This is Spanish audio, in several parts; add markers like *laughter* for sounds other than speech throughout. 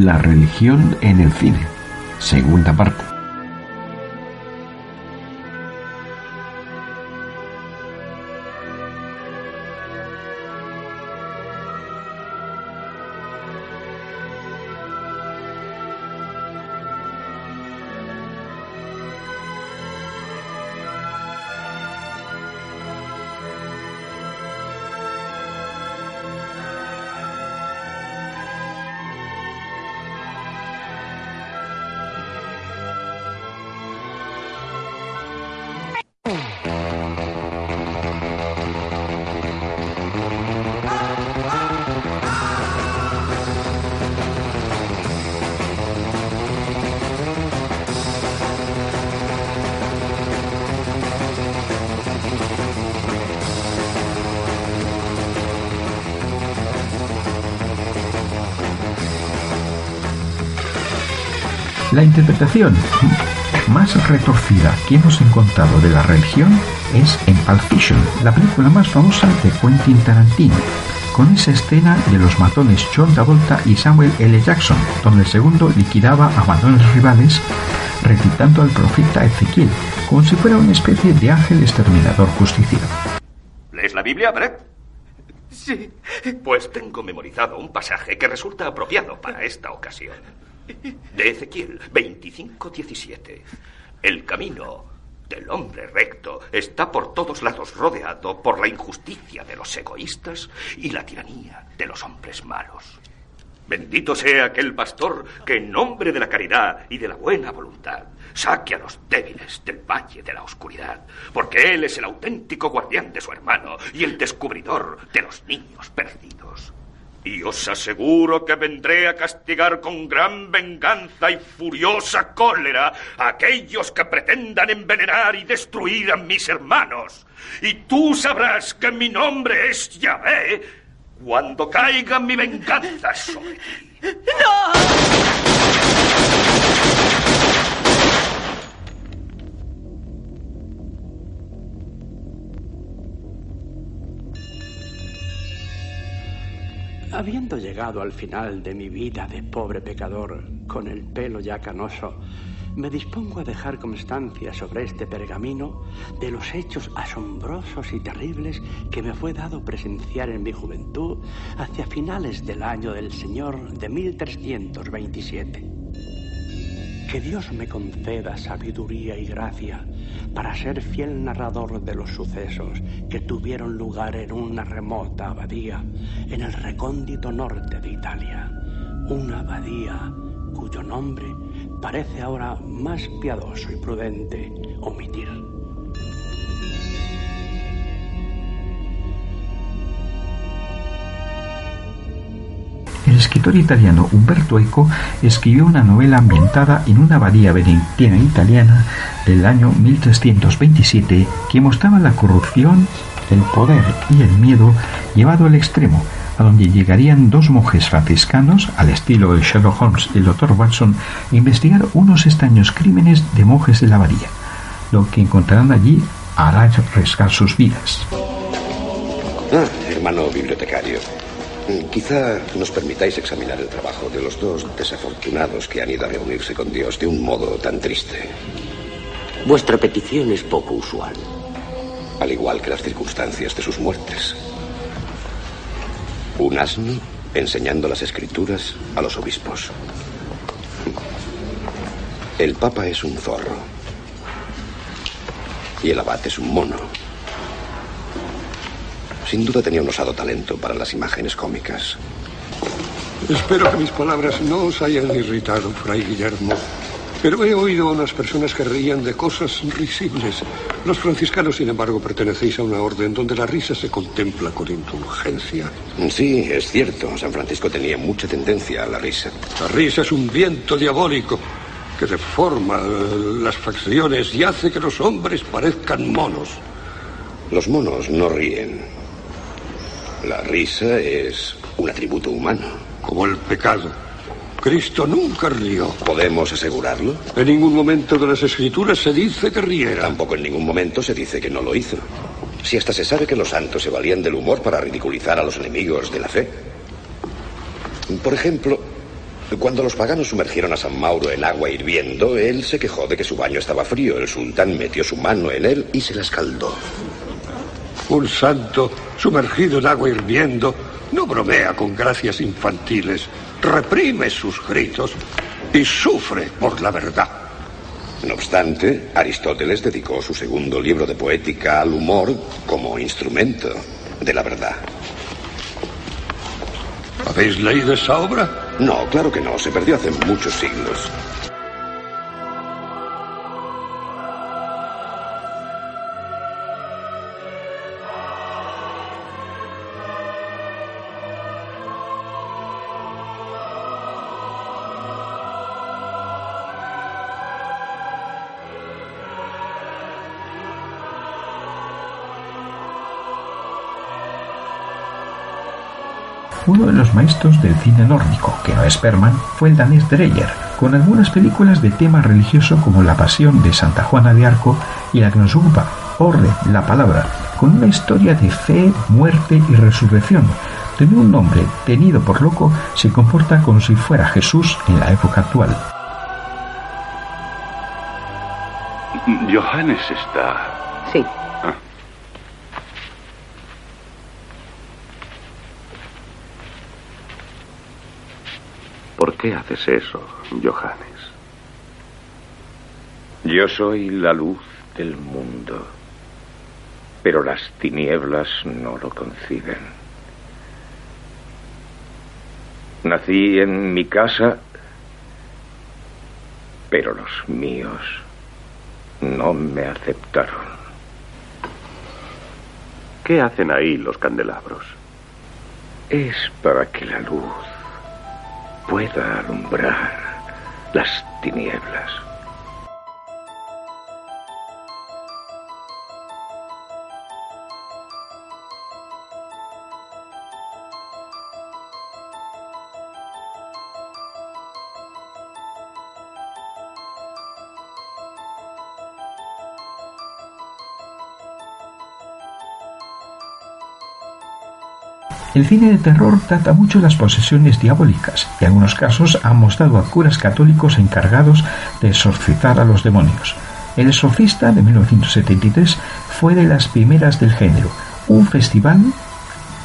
La religión en el cine. Segunda parte. La interpretación más retorcida que hemos encontrado de la religión es en Pulp Fiction, la película más famosa de Quentin Tarantino, con esa escena de los matones John Travolta y Samuel L. Jackson, donde el segundo liquidaba a matones rivales recitando al profeta Ezequiel, como si fuera una especie de ángel exterminador justiciero. ¿Lees la Biblia, Brett? Sí. Pues tengo memorizado un pasaje que resulta apropiado para esta ocasión. De Ezequiel 25:17. El camino del hombre recto está por todos lados rodeado por la injusticia de los egoístas y la tiranía de los hombres malos. Bendito sea aquel pastor que en nombre de la caridad y de la buena voluntad saque a los débiles del valle de la oscuridad, porque él es el auténtico guardián de su hermano y el descubridor de los niños perdidos. Y os aseguro que vendré a castigar con gran venganza y furiosa cólera a aquellos que pretendan envenenar y destruir a mis hermanos. Y tú sabrás que mi nombre es Yahvé cuando caiga mi venganza sobre ti. ¡No! Habiendo llegado al final de mi vida de pobre pecador, con el pelo ya canoso, me dispongo a dejar constancia sobre este pergamino de los hechos asombrosos y terribles que me fue dado presenciar en mi juventud hacia finales del año del Señor de 1327. Que Dios me conceda sabiduría y gracia para ser fiel narrador de los sucesos que tuvieron lugar en una remota abadía en el recóndito norte de Italia. Una abadía cuyo nombre parece ahora más piadoso y prudente omitir. Escritor italiano Umberto Eco escribió una novela ambientada en una abadía benedictina italiana del año 1327 que mostraba la corrupción, el poder y el miedo llevado al extremo, a donde llegarían dos monjes franciscanos, al estilo de Sherlock Holmes y el Dr. Watson, a investigar unos extraños crímenes de monjes de la abadía. Lo que encontrarán allí hará arriesgar sus vidas. Ah, hermano bibliotecario, quizá nos permitáis examinar el trabajo de los dos desafortunados que han ido a reunirse con Dios de un modo tan triste. Vuestra petición es poco usual. Al igual que las circunstancias de sus muertes. Un asno enseñando las escrituras a los obispos. El papa es un zorro. Y el abate es un mono. Sin duda tenía un osado talento para las imágenes cómicas. Espero que mis palabras no os hayan irritado, Fray Guillermo. Pero he oído a unas personas que reían de cosas risibles. Los franciscanos, sin embargo, pertenecéis a una orden donde la risa se contempla con indulgencia. Sí, es cierto. San Francisco tenía mucha tendencia a la risa. La risa es un viento diabólico que deforma las facciones y hace que los hombres parezcan monos. Los monos no ríen. La risa es un atributo humano. Como el pecado. Cristo nunca rió. ¿Podemos asegurarlo? En ningún momento de las escrituras se dice que riera. Tampoco en ningún momento se dice que no lo hizo. Si hasta se sabe que los santos se valían del humor para ridiculizar a los enemigos de la fe. Por ejemplo, cuando los paganos sumergieron a San Mauro en agua hirviendo, él se quejó de que su baño estaba frío. El sultán metió su mano en él y se la escaldó. Un santo sumergido en agua hirviendo no bromea con gracias infantiles, reprime sus gritos y sufre por la verdad. No obstante, Aristóteles dedicó su segundo libro de poética al humor como instrumento de la verdad. ¿Habéis leído esa obra? No, claro que no. Se perdió hace muchos siglos. Maestros del cine nórdico, que no es Perman, fue el danés Dreyer, con algunas películas de tema religioso como La Pasión de Santa Juana de Arco y la que nos ocupa, Orde, la Palabra, con una historia de fe, muerte y resurrección, donde un hombre, tenido por loco, se comporta como si fuera Jesús en la época actual. Johannes está. Sí. Qué haces eso, Johannes? Yo soy la luz del mundo, pero las tinieblas no lo conciben. Nací en mi casa, pero los míos no me aceptaron. ¿Qué hacen ahí los candelabros? Es para que la luz pueda alumbrar las tinieblas. El cine de terror trata mucho las posesiones diabólicas y en algunos casos ha mostrado a curas católicos encargados de exorcizar a los demonios. El Exorcista de 1973 fue de las primeras del género, un festival,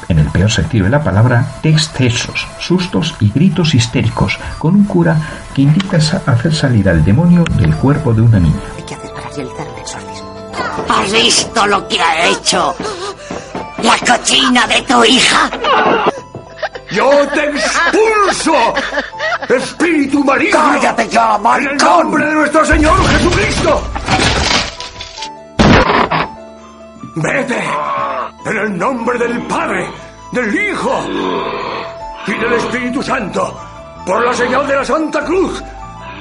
en el peor sentido de la palabra, de excesos, sustos y gritos histéricos, con un cura que indica hacer salir al demonio del cuerpo de una niña. ¿Qué haces para realizar el exorcismo? ¿Has visto lo que ha hecho? ¿La cochina de tu hija? ¡Yo te expulso! ¡Espíritu maligno! ¡Cállate ya, maricón! ¡En el nombre de nuestro Señor Jesucristo! ¡Vete! En el nombre del Padre, del Hijo y del Espíritu Santo, por la señal de la Santa Cruz,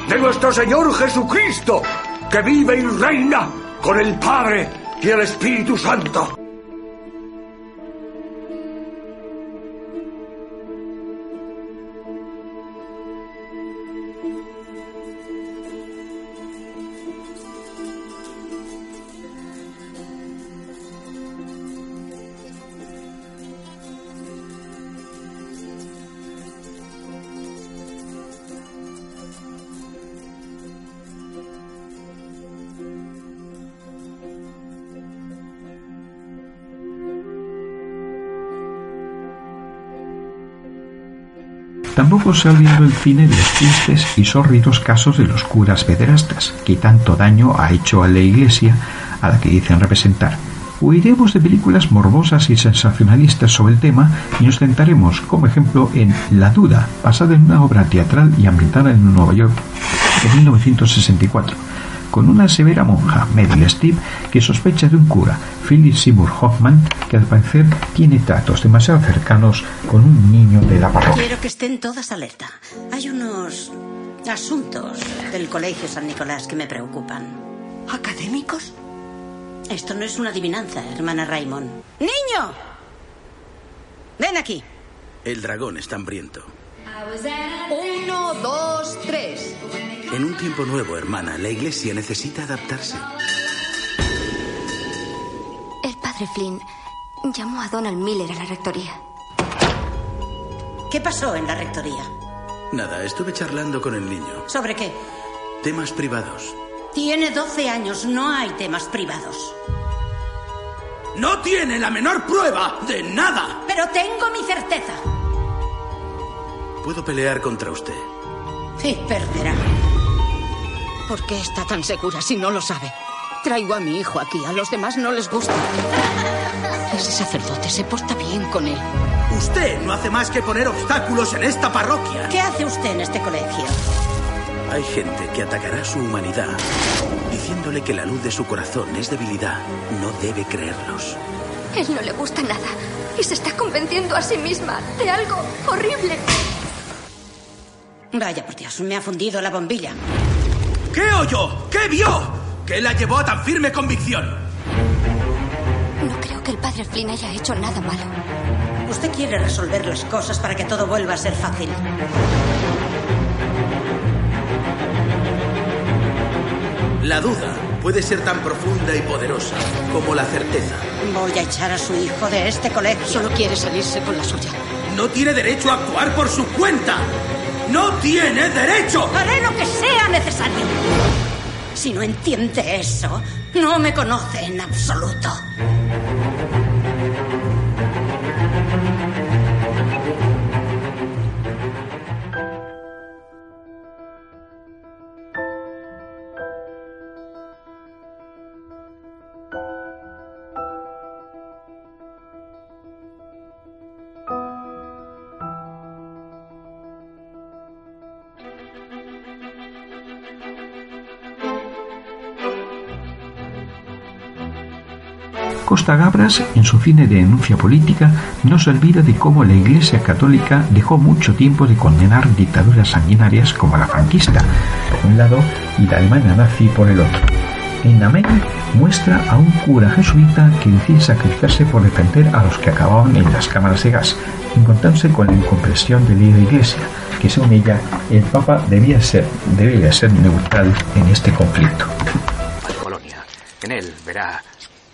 de nuestro Señor Jesucristo, que vive y reina con el Padre y el Espíritu Santo. Olvidado el cine de los tristes y sórdidos casos de los curas pederastas, que tanto daño ha hecho a la iglesia a la que dicen representar. Huiremos de películas morbosas y sensacionalistas sobre el tema y nos centraremos, como ejemplo, en La Duda, basada en una obra teatral y ambientada en Nueva York en 1964, con una severa monja, Meryl Streep, que sospecha de un cura, Philip Seymour Hoffman, que al parecer tiene tratos demasiado cercanos con un niño de la parroquia. Quiero que estén todas alerta. Hay unos asuntos del Colegio San Nicolás que me preocupan. ¿Académicos? Esto no es una adivinanza, hermana Raymond. ¡Niño! Ven aquí. El dragón está hambriento. Uno, dos, tres. En un tiempo nuevo, hermana, la iglesia necesita adaptarse. El padre Flynn llamó a Donald Miller a la rectoría. ¿Qué pasó en la rectoría? Nada, estuve charlando con el niño. ¿Sobre qué? Temas privados. Tiene 12 años, no hay temas privados. No tiene la menor prueba de nada. Pero tengo mi certeza. Puedo pelear contra usted. Y perderá. ¿Por qué está tan segura si no lo sabe? Traigo a mi hijo aquí, a los demás no les gusta. Ese sacerdote se porta bien con él. Usted no hace más que poner obstáculos en esta parroquia. ¿Qué hace usted en este colegio? Hay gente que atacará su humanidad diciéndole que la luz de su corazón es debilidad. No debe creerlos. Él no le gusta nada y se está convenciendo a sí misma de algo horrible. Vaya por Dios, me ha fundido la bombilla. ¿Qué oyó? ¿Qué vio? ¿Qué la llevó a tan firme convicción? No creo que el padre Flynn haya hecho nada malo. Usted quiere resolver las cosas para que todo vuelva a ser fácil. La duda puede ser tan profunda y poderosa como la certeza. Voy a echar a su hijo de este colegio. Solo quiere salirse con la suya. No tiene derecho a actuar por su cuenta. ¡No tiene derecho! Haré lo que sea necesario. Si no entiende eso, no me conoce en absoluto. Gabras, en su cine de denuncia política, no se olvida de cómo la Iglesia Católica dejó mucho tiempo de condenar dictaduras sanguinarias como la franquista, por un lado, y la Alemania nazi por el otro. En Amén muestra a un cura jesuita que decide sacrificarse por defender a los que acababan en las cámaras de gas, encontrándose con la incomprensión de la Iglesia, que según ella el Papa debía ser, debía ser neutral en este conflicto. Colonia. En él verá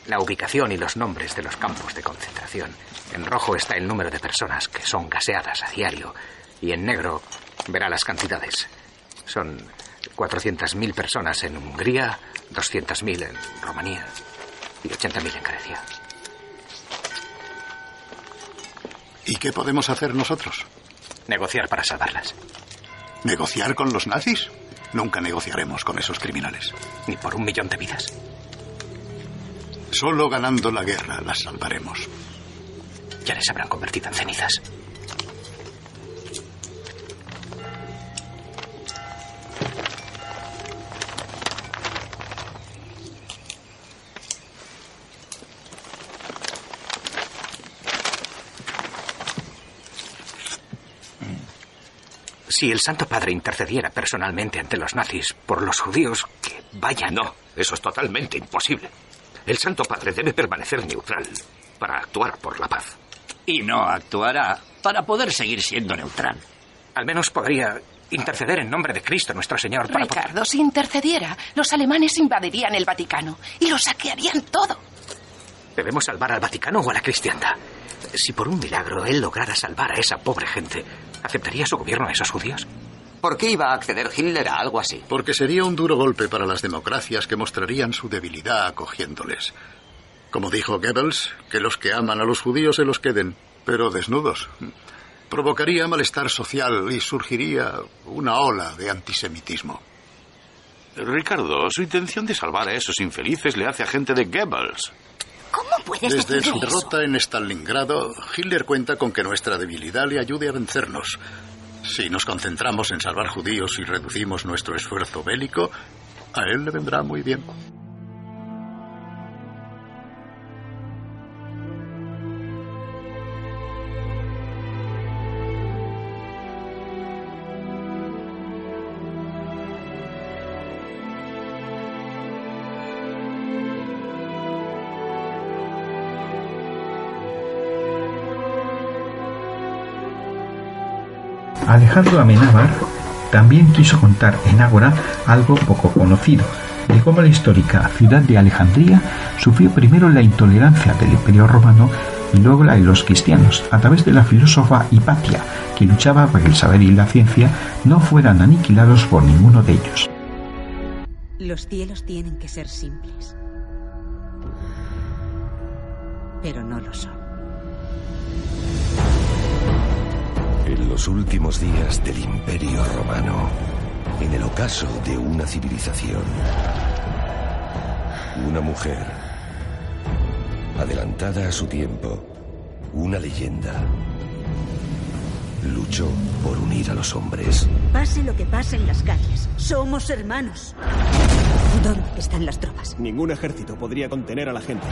la ubicación y los nombres de los campos de concentración. En rojo está el número de personas que son gaseadas a diario y en negro verá las cantidades. Son 400.000 personas en Hungría, 200.000 en Rumanía y 80.000 en Grecia. ¿Y qué podemos hacer nosotros? Negociar para salvarlas. ¿Negociar con los nazis? Nunca negociaremos con esos criminales. Ni por un millón de vidas. Solo ganando la guerra las salvaremos. Ya les habrán convertido en cenizas. Si el Santo Padre intercediera personalmente ante los nazis por los judíos, que vayan. No, eso es totalmente imposible. El Santo Padre debe permanecer neutral para actuar por la paz. Y no actuará para poder seguir siendo neutral. Al menos podría interceder en nombre de Cristo nuestro Señor para Ricardo, si intercediera, los alemanes invadirían el Vaticano y lo saquearían todo. ¿Debemos salvar al Vaticano o a la cristiandad? Si por un milagro él lograra salvar a esa pobre gente, ¿aceptaría su gobierno a esos judíos? ¿Por qué iba a acceder Hitler a algo así? Porque sería un duro golpe para las democracias que mostrarían su debilidad acogiéndoles. Como dijo Goebbels, que los que aman a los judíos se los queden, pero desnudos. Provocaría malestar social y surgiría una ola de antisemitismo. Ricardo, su intención de salvar a esos infelices le hace agente de Goebbels. ¿Cómo puedes Desde su derrota en Stalingrado, Hitler cuenta con que nuestra debilidad le ayude a vencernos. Si nos concentramos en salvar judíos y reducimos nuestro esfuerzo bélico, a él le vendrá muy bien. Alejandro Amenábar también quiso contar en Ágora algo poco conocido, de cómo la histórica ciudad de Alejandría sufrió primero la intolerancia del Imperio Romano y luego la de los cristianos, a través de la filósofa Hipatia, que luchaba para que el saber y la ciencia no fueran aniquilados por ninguno de ellos. Los cielos tienen que ser simples. Pero no lo son. Los últimos días del Imperio Romano, en el ocaso de una civilización, una mujer, adelantada a su tiempo, una leyenda, luchó por unir a los hombres. Pase lo que pase en las calles, somos hermanos. ¿Dónde están las tropas? Ningún ejército podría contener a la gente.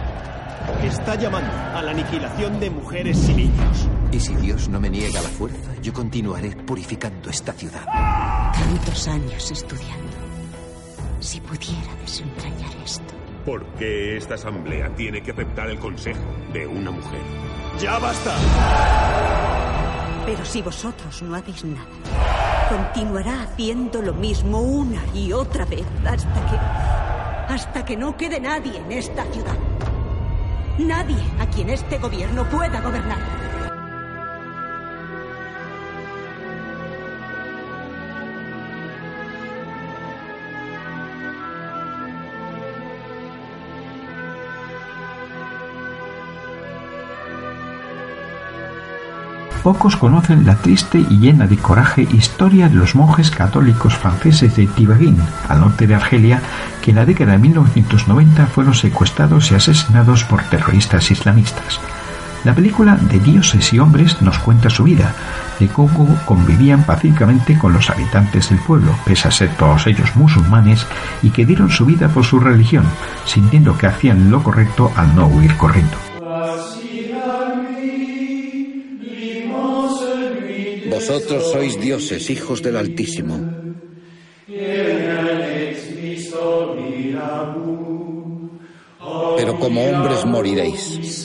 Está llamando a la aniquilación de mujeres y niños. Y si Dios no me niega la fuerza, yo continuaré purificando esta ciudad. Tantos años estudiando. Si pudiera desentrañar esto. ¿Por qué esta asamblea tiene que aceptar el consejo de una mujer? ¡Ya basta! Pero si vosotros no hacéis nada, continuará haciendo lo mismo una y otra vez hasta que. hasta que no quede nadie en esta ciudad. Nadie a quien este gobierno pueda gobernar. Pocos conocen la triste y llena de coraje historia de los monjes católicos franceses de Tiberín, al norte de Argelia, que en la década de 1990 fueron secuestrados y asesinados por terroristas islamistas. La película de Dioses y Hombres nos cuenta su vida, de cómo convivían pacíficamente con los habitantes del pueblo, pese a ser todos ellos musulmanes, y que dieron su vida por su religión, sintiendo que hacían lo correcto al no huir corriendo. Vosotros sois dioses, hijos del Altísimo. Pero como hombres moriréis.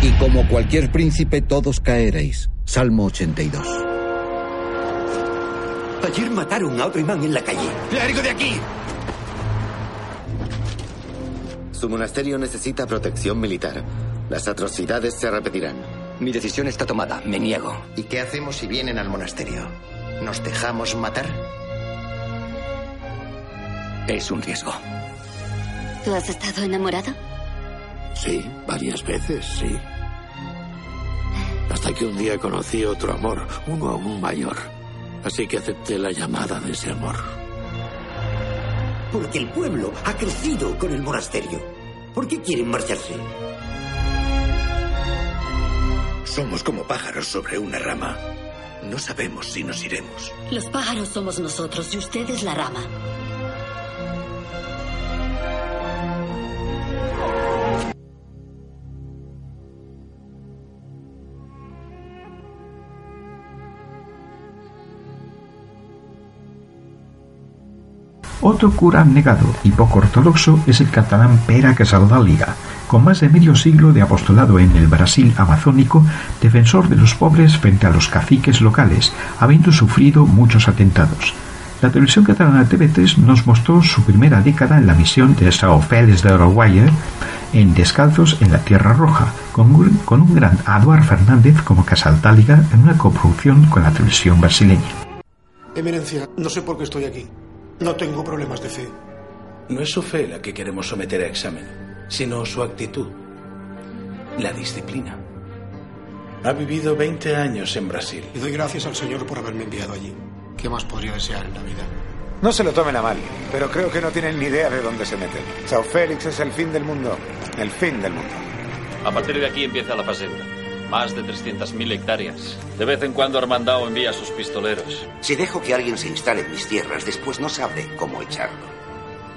Y como cualquier príncipe todos caeréis. Salmo 82. Ayer mataron a otro imán en la calle. ¡Largo de aquí! Su monasterio necesita protección militar. Las atrocidades se repetirán. Mi decisión está tomada. Me niego. ¿Y qué hacemos si vienen al monasterio? ¿Nos dejamos matar? Es un riesgo. ¿Tú has estado enamorado? Sí, varias veces, sí. Hasta que un día conocí otro amor, uno aún mayor. Así que acepté la llamada de ese amor. Porque el pueblo ha crecido con el monasterio. ¿Por qué quieren marcharse? Somos como pájaros sobre una rama. No sabemos si nos iremos. Los pájaros somos nosotros y usted es la rama. Otro cura negado y poco ortodoxo es el catalán Pera Casaldáliga, con más de medio siglo de apostolado en el Brasil amazónico, defensor de los pobres frente a los caciques locales, habiendo sufrido muchos atentados. La televisión catalana TV3 nos mostró su primera década en la misión de Sao Félix de Uruguay en Descalzos en la Tierra Roja, con un, gran Eduard Fernández como Casaldáliga en una coproducción con la televisión brasileña. Eminencia, no sé por qué estoy aquí. No tengo problemas de fe. No es su fe la que queremos someter a examen, sino su actitud, la disciplina. Ha vivido 20 años en Brasil. Y doy gracias al Señor por haberme enviado allí. ¿Qué más podría desear en la vida? No se lo tomen a mal, pero creo que no tienen ni idea de dónde se meten. Sao Félix es el fin del mundo. El fin del mundo. A partir de aquí empieza la fazenda. Más de 300.000 hectáreas. De vez en cuando Armandao envía a sus pistoleros. Si dejo que alguien se instale en mis tierras, después no sabré cómo echarlo.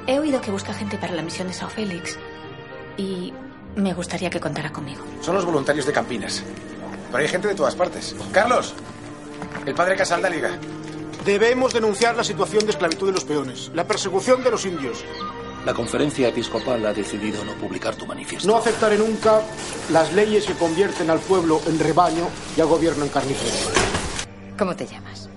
He oído que busca gente para la misión de Sao Félix. Y me gustaría que contara conmigo. Son los voluntarios de Campinas. Pero hay gente de todas partes. Carlos, el padre Casal da Liga. Debemos denunciar la situación de esclavitud de los peones, la persecución de los indios. La conferencia episcopal ha decidido no publicar tu manifiesto. No aceptaré nunca las leyes que convierten al pueblo en rebaño y al gobierno en carnicero. ¿Cómo te llamas?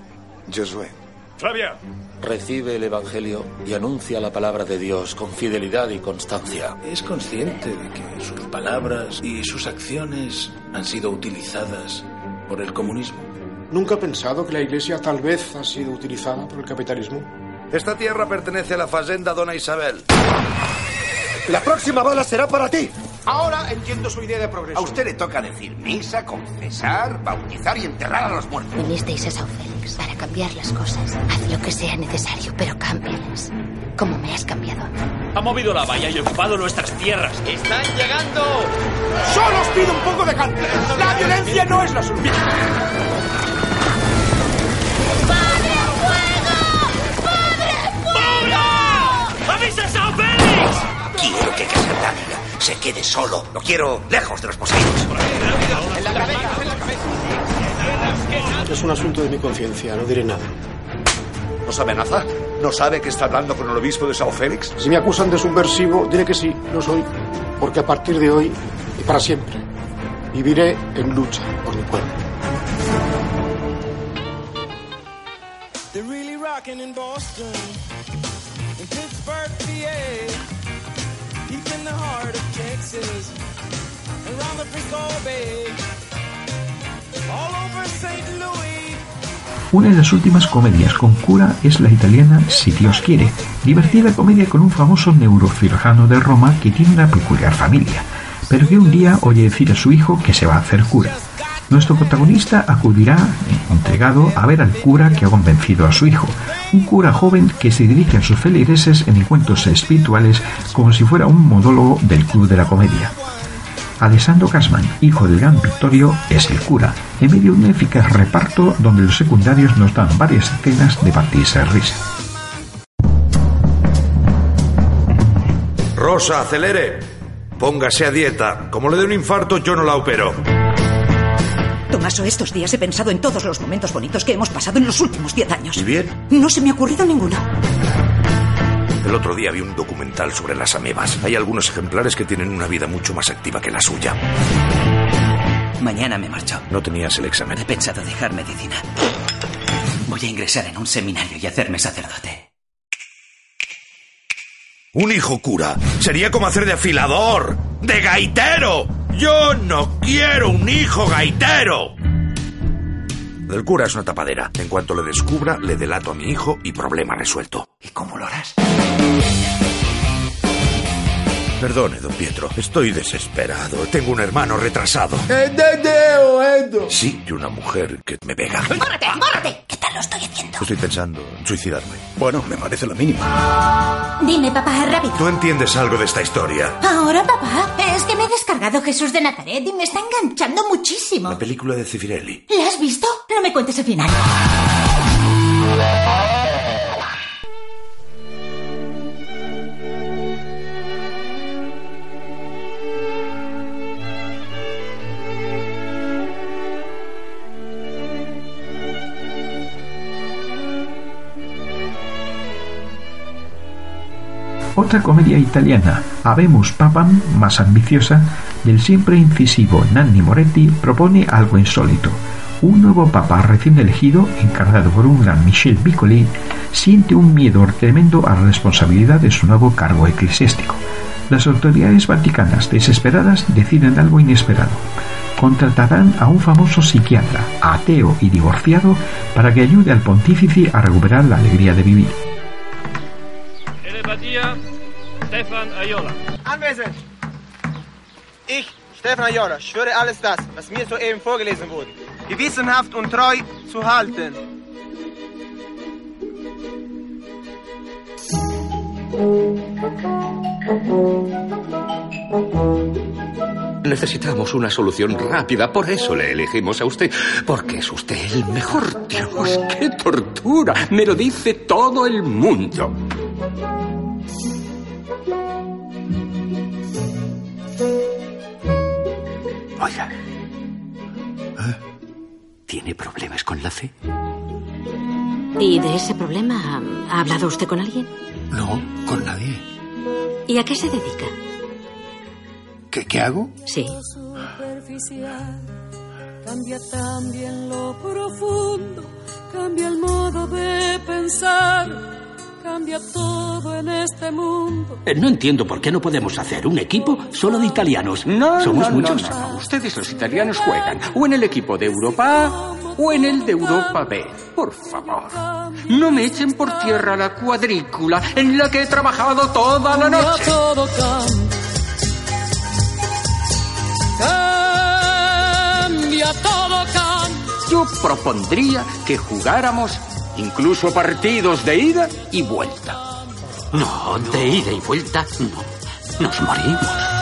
Josué. Flavia. Recibe el Evangelio y anuncia la palabra de Dios con fidelidad y constancia. Es consciente de que sus palabras y sus acciones han sido utilizadas por el comunismo. Nunca he pensado que la iglesia tal vez ha sido utilizada por el capitalismo. Esta tierra pertenece a la fazenda Dona Isabel. La próxima bala será para ti. Ahora entiendo su idea de progreso. A usted le toca decir misa, confesar, bautizar y enterrar a los muertos. Vinisteis a Sao Félix para cambiar las cosas. Haz lo que sea necesario, pero cámbialas. Como me has cambiado a mí. Ha movido la valla y ocupado nuestras tierras. ¡Están llegando! Solo os pido un poco de calma. La violencia no es la solución. Quiero que Casandaliga se quede solo. Lo quiero lejos de los poseídos. En la cabeza, en la cabeza. Es un asunto de mi conciencia, no diré nada. ¿Nos amenaza? ¿No sabe que está hablando con el obispo de Sao Félix? Si me acusan de subversivo, diré que sí, lo soy. Porque a partir de hoy y para siempre viviré en lucha por mi pueblo. They're really rocking in Boston, in Pittsburgh, PA, deep in the Una de las últimas comedias con cura es la italiana Si Dios quiere, divertida comedia con un famoso neurocirujano de Roma que tiene una peculiar familia, pero que un día oye decir a su hijo que se va a hacer cura. Nuestro protagonista acudirá, entregado, a ver al cura que ha convencido a su hijo, un cura joven que se dirige a sus feligreses en encuentros espirituales como si fuera un modólogo del club de la comedia. Alessandro Casman, hijo del gran Vittorio, es el cura, en medio de un eficaz reparto donde los secundarios nos dan varias escenas de partirse de risa. Rosa, acelere. Póngase a dieta. Como le dé un infarto, yo no la opero. Tomaso, estos días he pensado en todos los momentos bonitos que hemos pasado en los últimos diez años. ¿Y bien? No se me ha ocurrido ninguno. El otro día vi un documental sobre las amebas. Hay algunos ejemplares que tienen una vida mucho más activa que la suya. Mañana me marcho. ¿No tenías el examen? He pensado dejar medicina. Voy a ingresar en un seminario y hacerme sacerdote. Un hijo cura sería como hacer de afilador, de gaitero. Yo no quiero un hijo gaitero. El cura es una tapadera. En cuanto le descubra, le delato a mi hijo y problema resuelto. ¿Y cómo lo harás? Perdone, don Pietro. Estoy desesperado. Tengo un hermano retrasado. Sí, y una mujer que me pega. ¡Bórrate! ¡Bórrate! ¿Qué tal lo estoy haciendo? Estoy pensando en suicidarme. Bueno, me parece lo mínimo. Dime, papá, rápido. ¿Tú entiendes algo de esta historia? Ahora, papá, es que me he descargado Jesús de Nazaret y me está enganchando muchísimo. La película de Cifirelli. ¿La has visto? No me cuentes el final. Otra comedia italiana, Habemus Papam, más ambiciosa, del siempre incisivo Nanni Moretti, propone algo insólito. Un nuevo papa recién elegido, encargado por un gran Michel Piccoli, siente un miedo tremendo a la responsabilidad de su nuevo cargo eclesiástico. Las autoridades vaticanas, desesperadas, deciden algo inesperado. Contratarán a un famoso psiquiatra, ateo y divorciado, para que ayude al pontífice a recuperar la alegría de vivir. Stefan Ayola. Anwesend. Ich, Stefan Ayola, schwöre alles das, was mir soeben vorgelesen wurde, gewissenhaft und treu zu halten. Necesitamos una solución rápida, por eso le elegimos a usted, porque es usted el mejor. Dios, qué tortura. Me lo dice todo el mundo. Oiga. ¿Tiene problemas con la fe? ¿Y de ese problema ha hablado usted con alguien? No, con nadie. ¿Y a qué se dedica? ¿Qué, qué hago? Sí. superficial. Cambia también lo profundo, cambia el modo de pensar, cambia todo en este mundo. Eh, No entiendo por qué no podemos hacer un equipo solo de italianos. No, Somos no, no, muchos. no. Ustedes los italianos juegan o en el equipo de Europa A o en el de Europa B. Por favor. No me echen por tierra la cuadrícula en la que he trabajado toda la Cambia noche. todo cambia. Cambia todo cambia. Yo propondría que jugáramos incluso partidos de ida y vuelta. No, de ida y vuelta no. Nos morimos.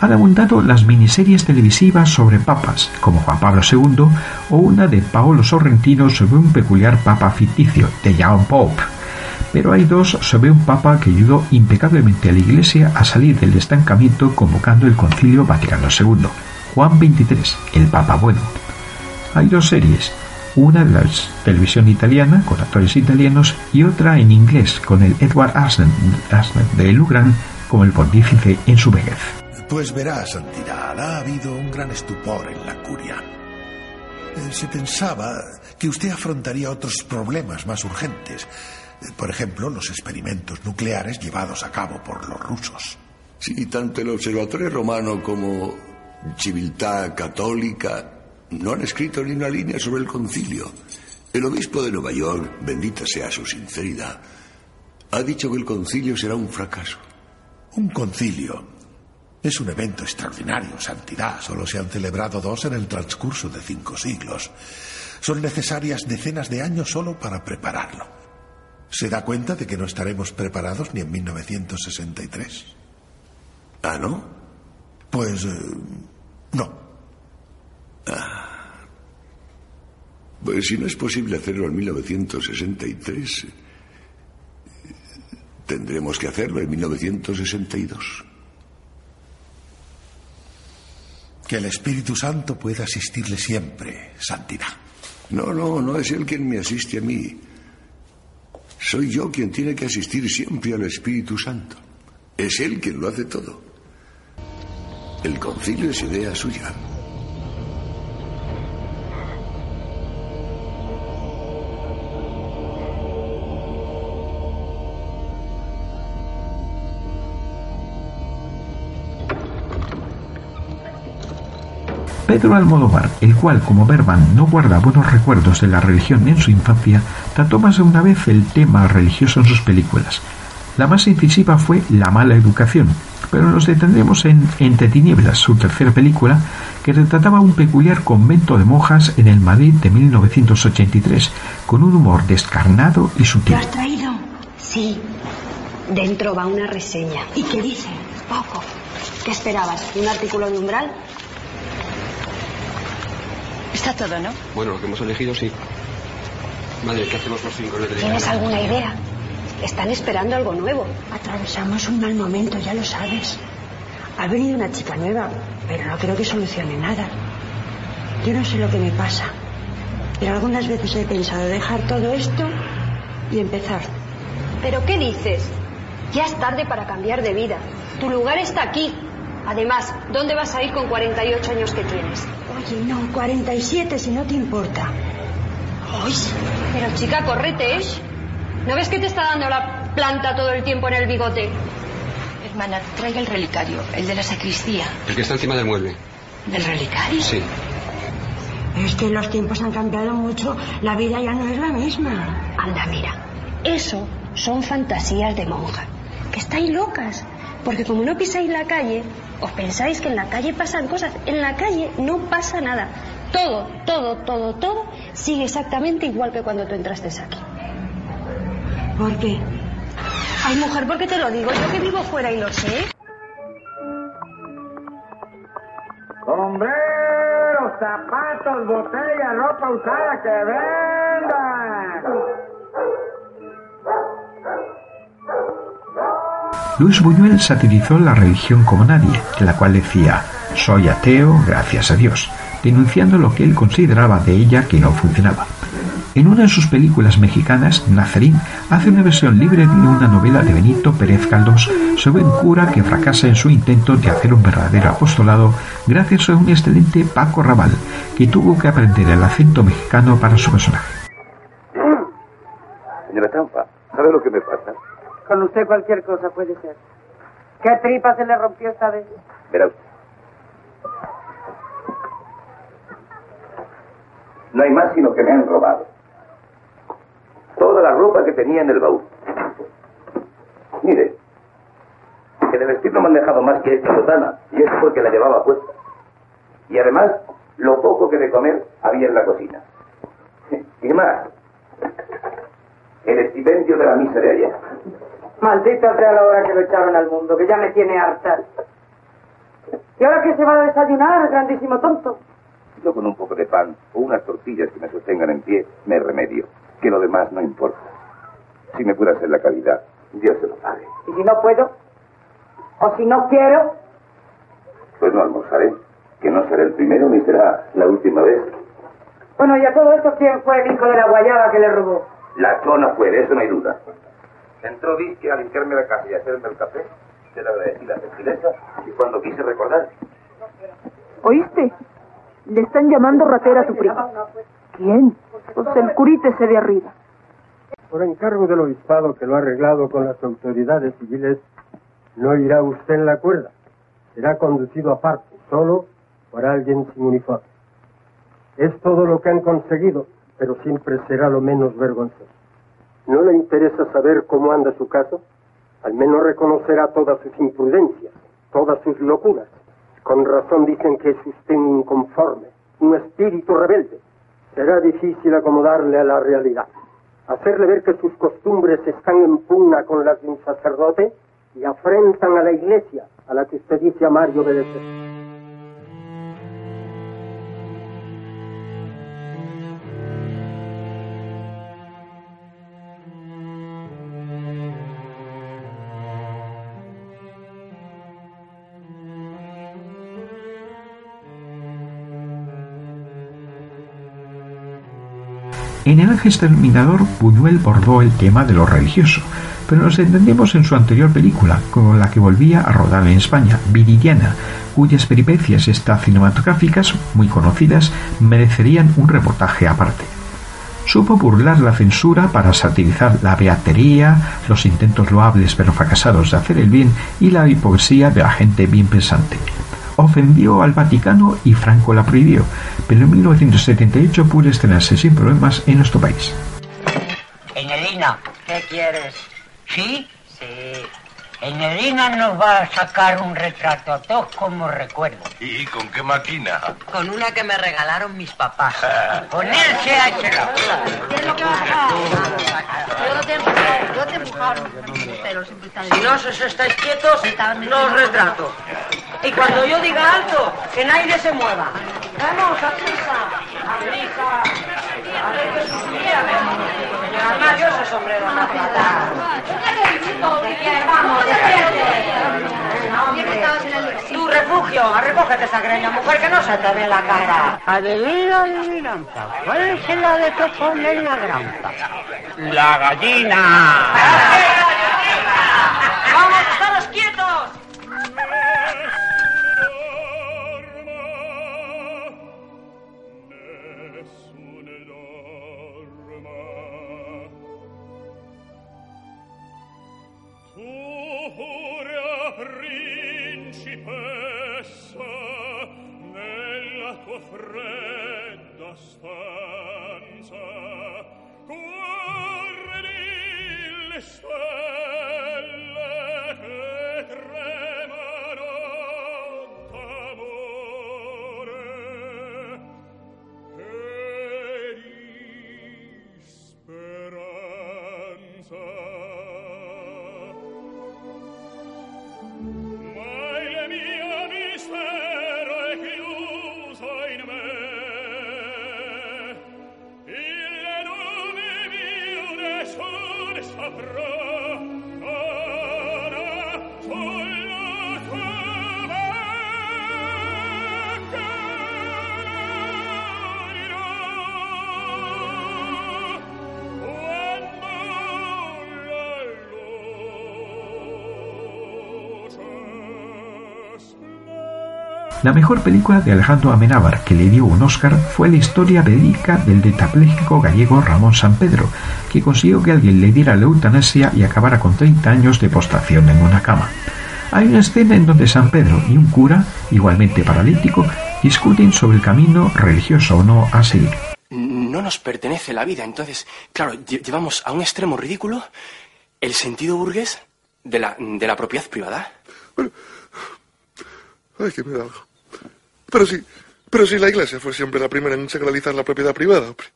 Han abundado las miniseries televisivas sobre papas, como Juan Pablo II, o una de Paolo Sorrentino sobre un peculiar papa ficticio, de John Pope. Pero hay dos sobre un papa que ayudó impecablemente a la Iglesia a salir del estancamiento convocando el Concilio Vaticano II, Juan XXIII, el Papa Bueno. Hay dos series, una de la televisión italiana con actores italianos y otra en inglés con el Edward Asner de Lugran como el pontífice en su vejez. Pues verá, Santidad, ha habido un gran estupor en la curia. Eh, Se pensaba que usted afrontaría otros problemas más urgentes. Eh, Por ejemplo, los experimentos nucleares llevados a cabo por los rusos. Sí, tanto el Observatorio Romano como Civiltà Católica no han escrito ni una línea sobre el concilio. El obispo de Nueva York, bendita sea su sinceridad, ha dicho que el concilio será un fracaso. Un concilio es un evento extraordinario, Santidad. Solo se han celebrado dos en el transcurso de cinco siglos. Son necesarias decenas de años solo para prepararlo. ¿Se da cuenta de que no estaremos preparados ni en 1963? ¿Ah, no? Pues eh, no. Pues si no es posible hacerlo en 1963, eh, tendremos que hacerlo en 1962. Que el Espíritu Santo pueda asistirle siempre, Santidad. No, no, no es él quien me asiste a mí. Soy yo quien tiene que asistir siempre al Espíritu Santo. Es él quien lo hace todo. El concilio es idea suya. Pedro Almodóvar, el cual como Berman no guarda buenos recuerdos de la religión en su infancia, trató más de una vez el tema religioso en sus películas. La más incisiva fue La mala educación, pero nos detendremos en Entre tinieblas, su tercera película, que retrataba un peculiar convento de monjas en el Madrid de 1983, con un humor descarnado y sutil. ¿Lo has traído? Sí. Dentro va una reseña. ¿Y qué dice? Poco. ¿Qué esperabas? ¿Un artículo de umbral? Está todo, ¿no? Bueno, lo que hemos elegido sí. Madre, ¿qué hacemos por cinco? ¿Tienes alguna idea? Están esperando algo nuevo. Atravesamos un mal momento, ya lo sabes. Ha venido una chica nueva, pero no creo que solucione nada. Yo no sé lo que me pasa. Pero algunas veces he pensado dejar todo esto y empezar. ¿Pero qué dices? Ya es tarde para cambiar de vida. Tu lugar está aquí. Además, ¿dónde vas a ir con 48 años que tienes? Oye, no, 47 si no te importa. Uy, pero chica, correte, ¿eh? ¿No ves que te está dando la planta todo el tiempo en el bigote? Hermana, traiga el relicario, el de la sacristía. El que está encima del mueble. ¿Del relicario? Sí. Es que los tiempos han cambiado mucho, la vida ya no es la misma. Anda, mira, eso son fantasías de monja, que estáis locas, porque como no pisáis la calle, os pensáis que en la calle pasan cosas. En la calle no pasa nada. Todo, todo, todo, todo sigue exactamente igual que cuando tú entraste aquí. ¿Por qué? Ay, mujer, ¿por qué te lo digo? Yo que vivo fuera y lo sé. Sombreros, zapatos, botellas, ropa usada, que vendan. Luis Buñuel satirizó la religión como nadie, la cual decía, soy ateo, gracias a Dios, denunciando lo que él consideraba de ella que no funcionaba. En una de sus películas mexicanas, Nazarín hace una versión libre de una novela de Benito Pérez Galdós sobre un cura que fracasa en su intento de hacer un verdadero apostolado gracias a un excelente Paco Raval, que tuvo que aprender el acento mexicano para su personaje. Señora Champa, ¿sabe lo que me pasa? Con usted cualquier cosa puede ser. ¿Qué tripa se le rompió esta vez? Verá usted. No hay más sino que me han robado. Toda la ropa que tenía en el baúl. Mire, que de vestir no me han dejado más que esta sotana, y es porque la llevaba puesta. Y además, lo poco que de comer había en la cocina. *laughs* Y más, el estipendio de la misa de ayer. Maldita sea la hora que lo echaron al mundo, que ya me tiene harta. ¿Y ahora qué se va a desayunar, grandísimo tonto? Yo con un poco de pan o unas tortillas que me sostengan en pie, me remedio. Que lo demás no importa. Si me puede hacer la caridad, Dios se lo pague. ¿Y si no puedo? ¿O si no quiero? Pues no almorzaré. Que no será el primero ni será la última vez. Bueno, y a todo esto, ¿quién fue el hijo de la guayaba que le robó? La zona fue, de eso no hay duda. Entró disque a limpiarme la casa y a hacerme el café. Se le agradecí la gentileza y cuando quise recordar. ¿Oíste? Le están llamando ratera a tu primo. ¿Quién? Pues el curite ese de arriba. Por encargo del obispado que lo ha arreglado con las autoridades civiles, no irá usted en la cuerda. Será conducido aparte, solo por alguien sin uniforme. Es todo lo que han conseguido, pero siempre será lo menos vergonzoso. ¿No le interesa saber cómo anda su caso? Al menos reconocerá todas sus imprudencias, todas sus locuras. Con razón dicen que es usted un inconforme, un espíritu rebelde. Será difícil acomodarle a la realidad. Hacerle ver que sus costumbres están en pugna con las de un sacerdote y afrentan a la iglesia a la que usted dice amar y obedecer. En el Ángel Exterminador, Buñuel bordó el tema de lo religioso, pero nos entendemos en su anterior película, con la que volvía a rodar en España, Viridiana, cuyas peripecias estas cinematográficas, muy conocidas, merecerían un reportaje aparte. Supo burlar la censura para satirizar la beatería, los intentos loables pero fracasados de hacer el bien y la hipocresía de la gente bien pensante ofendió al Vaticano y Franco la prohibió, pero en 1978 pudo estrenarse sin problemas en nuestro país. Enelina, ¿qué quieres? ¿Sí? Sí. Enelina nos va a sacar un retrato a todos como recuerdo. ¿Y con qué máquina? Con una que me regalaron mis papás. *laughs* Ponerse a echar. ¿Qué es lo que pasa? Yo te empujaron, yo te empujaron. Pero siempre Si no os estáis quietos, no os retrato. Y cuando yo diga alto, que nadie se mueva. Vamos, a prisa. A prisa. A ver. Además, yo sombrero. ¿Qué? Vamos, despierte. Tu refugio, recógete esa greña, mujer, que no se te ve la cara. Adivina, adivinanza. ¿Cuál es la de que pone en la granja? La gallina. ¡Vamos, estaros tua fredda stanza corre lì le stelle che tremano d'amore. E di speranza. La mejor película de Alejandro Amenábar que le dio un Oscar fue la historia verídica del tetrapléjico gallego Ramón San Pedro, que consiguió que alguien le diera la eutanasia y acabara con 30 años de postración en una cama. Hay una escena en donde San Pedro y un cura, igualmente paralítico, discuten sobre el camino religioso o no a seguir. No nos pertenece la vida, entonces, claro, lle- llevamos a un extremo ridículo el sentido burgués de la, de la propiedad privada. Ay, que me da algo. Pero sí, pero sí, la iglesia fue siempre la primera en sacralizar la propiedad privada, hombre.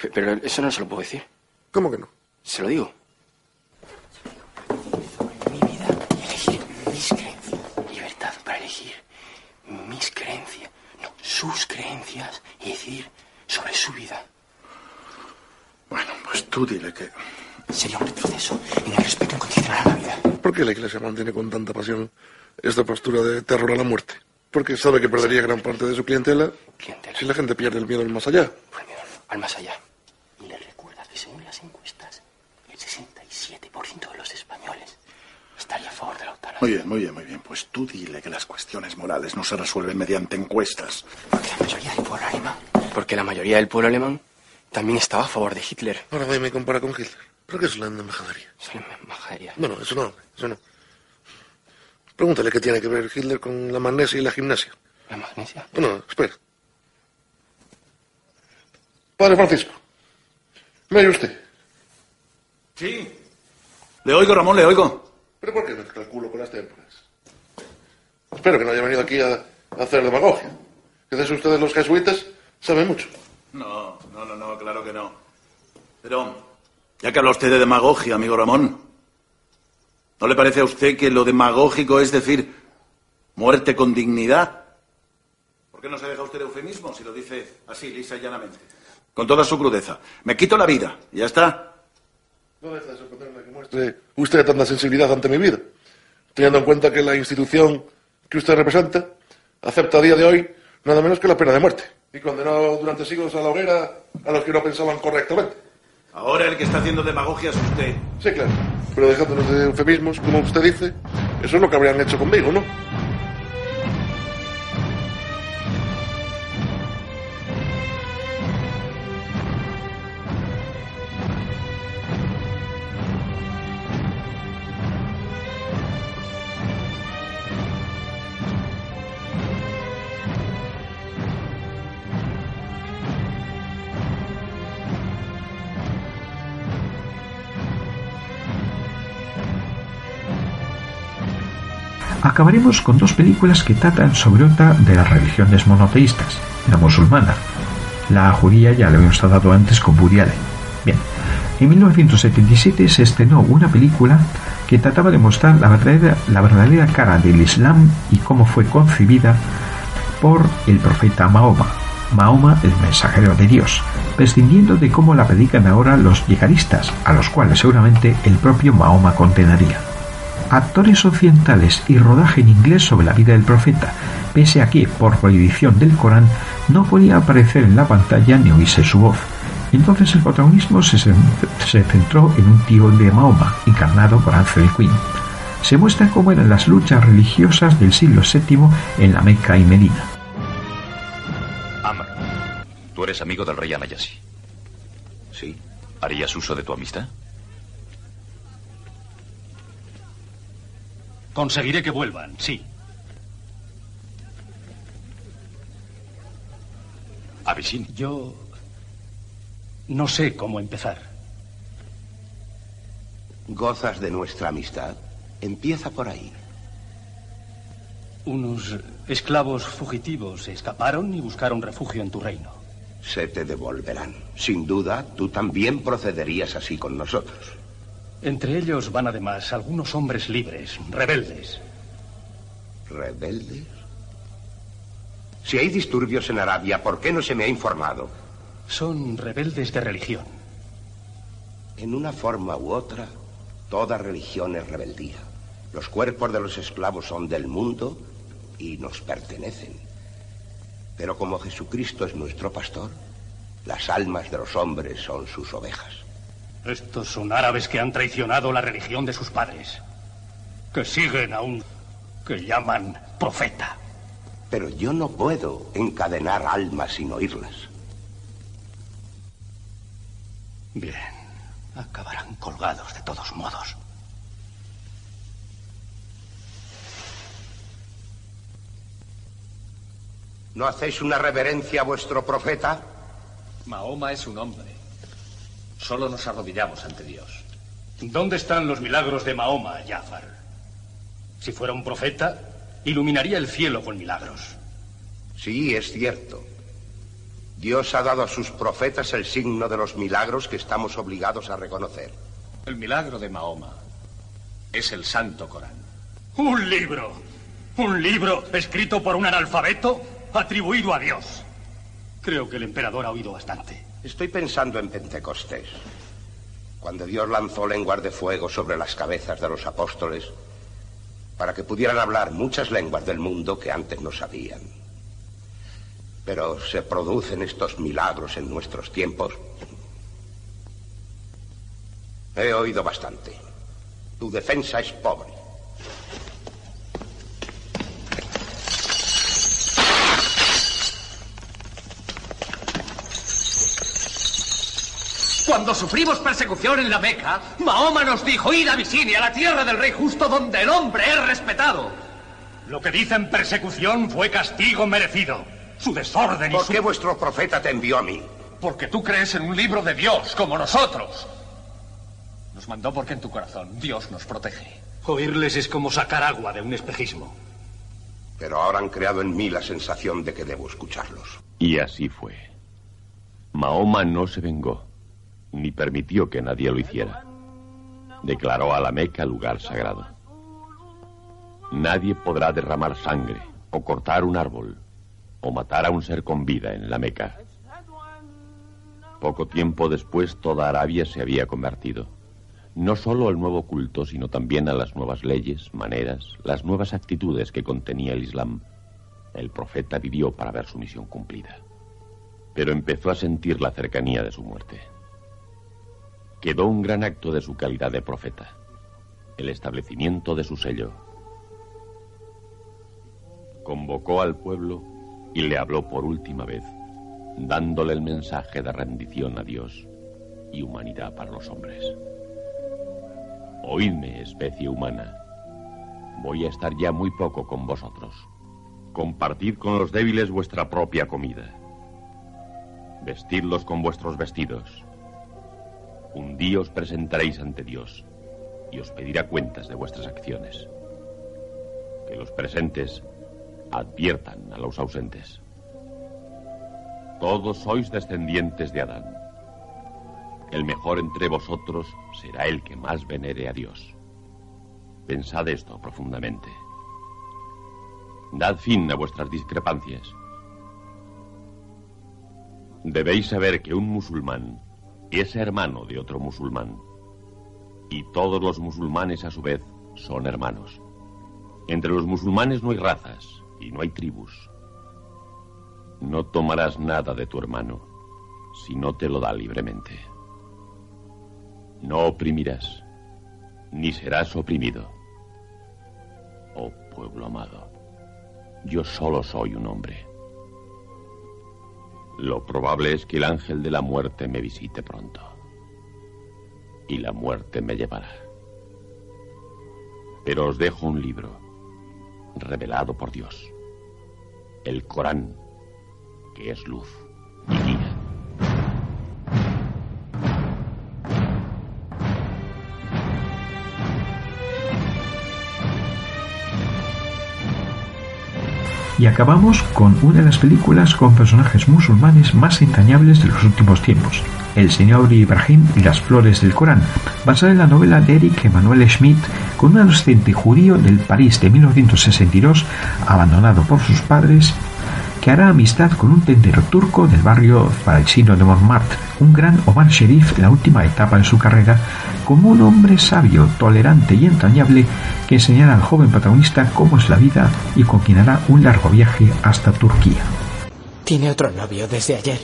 Pe- Pero eso no se lo puedo decir. ¿Cómo que no? Se lo digo. Mi vida, elegir mis creencias. Libertad para elegir mis creencias, no sus creencias y decidir sobre su vida. Bueno, pues tú dile que... Sería un retroceso en el respeto incondicional a la vida. ¿Por qué la iglesia mantiene con tanta pasión esta postura de terror a la muerte? Porque sabe que perdería gran parte de su clientela si la gente pierde el miedo al más allá. Al más allá. Y le recuerda que según las encuestas, el 67% de los españoles estaría a favor de la eutanasia. Muy bien, muy bien, muy bien. Pues tú dile que las cuestiones morales no se resuelven mediante encuestas. La mayoría del pueblo alemán. Porque la mayoría del pueblo alemán también estaba a favor de Hitler. Ahora me compara con Hitler. ¿Pero qué es la embajadería? Es una majadería. Bueno, eso no, eso no. Pregúntale qué tiene que ver Hitler con la magnesia y la gimnasia. ¿La magnesia? Bueno, espera. Padre Francisco, ¿me oye usted? Sí. Le oigo, Ramón, le oigo. ¿Pero por qué me calculo con las témporas? Espero que no haya venido aquí a, a hacer demagogia. Que de eso ustedes los jesuitas saben mucho. No, no, no, no, claro que no. Pero, ya que habla usted de demagogia, amigo Ramón, ¿no le parece a usted que lo demagógico es decir muerte con dignidad? ¿Por qué no se deja usted eufemismo si lo dice así, lisa y llanamente? Con toda su crudeza. Me quito la vida, ya está. No deja de sorprenderme que muestre usted tanta sensibilidad ante mi vida, teniendo en cuenta que la institución que usted representa acepta a día de hoy nada menos que la pena de muerte y condenó durante siglos a la hoguera a los que no pensaban correctamente. Ahora el que está haciendo demagogia es usted. Sí, claro, pero dejándonos de eufemismos, como usted dice, eso es lo que habrían hecho conmigo, ¿no? Acabaremos con dos películas que tratan sobre otra de las religiones monoteístas, la musulmana. La judía ya la habíamos tratado antes con Woody Allen. Bien, en 1977 se estrenó una película que trataba de mostrar la verdadera, cara del Islam y cómo fue concebida por el profeta Mahoma, Mahoma el mensajero de Dios, prescindiendo de cómo la predican ahora los yihadistas, a los cuales seguramente el propio Mahoma condenaría. Actores occidentales y rodaje en inglés sobre la vida del profeta, pese a que, por prohibición del Corán, no podía aparecer en la pantalla ni oírse su voz. Entonces el protagonismo se, se centró en un tío de Mahoma, encarnado por Anthony Quinn. Se muestra cómo eran las luchas religiosas del siglo VII en la Meca y Medina. Amr, tú eres amigo del rey Anayasi. Sí. ¿Harías uso de tu amistad? Conseguiré que vuelvan, sí. Abisin. Yo no sé cómo empezar. ¿Gozas de nuestra amistad? Empieza por ahí. Unos esclavos fugitivos escaparon y buscaron refugio en tu reino. Se te devolverán. Sin duda, tú también procederías así con nosotros. Entre ellos van además algunos hombres libres, rebeldes. ¿Rebeldes? Si hay disturbios en Arabia, ¿por qué no se me ha informado? Son rebeldes de religión. En una forma u otra, toda religión es rebeldía. Los cuerpos de los esclavos son del mundo y nos pertenecen. Pero como Jesucristo es nuestro pastor, las almas de los hombres son sus ovejas. Estos son árabes que han traicionado la religión de sus padres, que siguen a un que llaman profeta. Pero yo no puedo encadenar almas sin oírlas. Bien, acabarán colgados de todos modos. ¿No hacéis una reverencia a vuestro profeta? Mahoma es un hombre. Solo nos arrodillamos ante Dios. ¿Dónde están los milagros de Mahoma, Jafar? Si fuera un profeta, iluminaría el cielo con milagros. Sí, es cierto. Dios ha dado a sus profetas el signo de los milagros que estamos obligados a reconocer. El milagro de Mahoma es el Santo Corán. Un libro. Un libro escrito por un analfabeto atribuido a Dios. Creo que el emperador ha oído bastante. Estoy pensando en Pentecostés, cuando Dios lanzó lenguas de fuego sobre las cabezas de los apóstoles para que pudieran hablar muchas lenguas del mundo que antes no sabían. Pero se producen estos milagros en nuestros tiempos. He oído bastante. Tu defensa es pobre. Cuando sufrimos persecución en la Meca, Mahoma nos dijo ir a Abisinia, a la tierra del rey justo donde el hombre es respetado. Lo que dicen persecución fue castigo merecido. Su desorden y ¿Por su... qué vuestro profeta te envió a mí? Porque tú crees en un libro de Dios, como nosotros. Nos mandó porque en tu corazón Dios nos protege. Oírles es como sacar agua de un espejismo. Pero ahora han creado en mí la sensación de que debo escucharlos. Y así fue. Mahoma no se vengó, ni permitió que nadie lo hiciera. Declaró a la Meca lugar sagrado. Nadie podrá derramar sangre, o cortar un árbol, o matar a un ser con vida en la Meca. Poco tiempo después toda Arabia se había convertido. No solo al nuevo culto, sino también a las nuevas leyes, maneras, las nuevas actitudes que contenía el Islam. El profeta vivió para ver su misión cumplida. Pero empezó a sentir la cercanía de su muerte. Quedó un gran acto de su calidad de profeta, el establecimiento de su sello. Convocó al pueblo y le habló por última vez, dándole el mensaje de rendición a Dios y humanidad para los hombres. Oídme, especie humana. Voy a estar ya muy poco con vosotros. Compartid con los débiles vuestra propia comida. Vestidlos con vuestros vestidos. Un día os presentaréis ante Dios y os pedirá cuentas de vuestras acciones. Que los presentes adviertan a los ausentes. Todos sois descendientes de Adán. El mejor entre vosotros será el que más venere a Dios. Pensad esto profundamente. Dad fin a vuestras discrepancias. Debéis saber que un musulmán es hermano de otro musulmán. Y todos los musulmanes a su vez Son hermanos. Entre los musulmanes no hay razas y no hay tribus. No tomarás nada de tu hermano si no te lo da libremente. No oprimirás, ni serás oprimido. Oh pueblo amado, yo solo soy un hombre. Lo probable es que el ángel de la muerte me visite pronto. Y la muerte me llevará. Pero os dejo un libro, revelado por Dios. El Corán, que es luz Y acabamos con una de las películas con personajes musulmanes más entrañables de los últimos tiempos, El señor Ibrahim y las flores del Corán, basada en la novela de Eric Emanuel Schmidt con un adolescente judío del París de 1962, abandonado por sus padres, que hará amistad con un tendero turco del barrio parisino de Montmartre, un gran Omar Sherif la última etapa de su carrera, como un hombre sabio, tolerante y entrañable que enseñará al joven protagonista cómo es la vida y con quien hará un largo viaje hasta Turquía. Tiene otro novio desde ayer.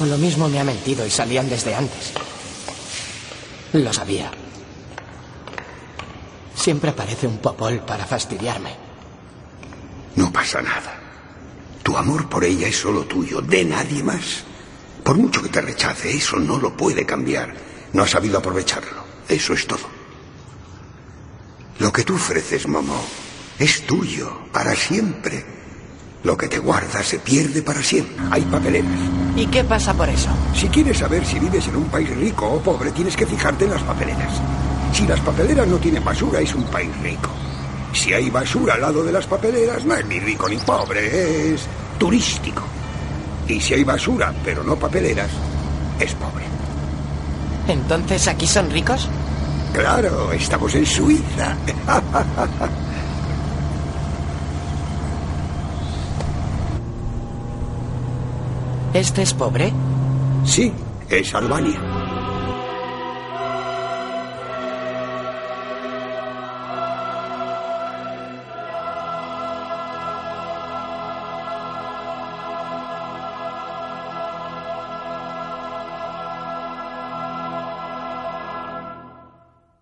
O lo mismo me ha mentido y salían desde antes. Lo sabía. Siempre aparece un popol para fastidiarme. No pasa nada. Tu amor por ella es solo tuyo, de nadie más. Por mucho que te rechace, eso no lo puede cambiar. No has sabido aprovecharlo. Eso es todo. Lo que tú ofreces, Momo, es tuyo, para siempre. Lo que te guarda se pierde para siempre. Hay papeleras. ¿Y qué pasa por eso? Si quieres saber si vives en un país rico o pobre, tienes que fijarte en las papeleras. Si las papeleras no tienen basura, es un país rico. Si hay basura al lado de las papeleras, no es ni rico ni pobre, es turístico. Y si hay basura, pero no papeleras, es pobre. ¿Entonces aquí son ricos? Claro, estamos en Suiza. *laughs* ¿Este es pobre? Sí, es Albania.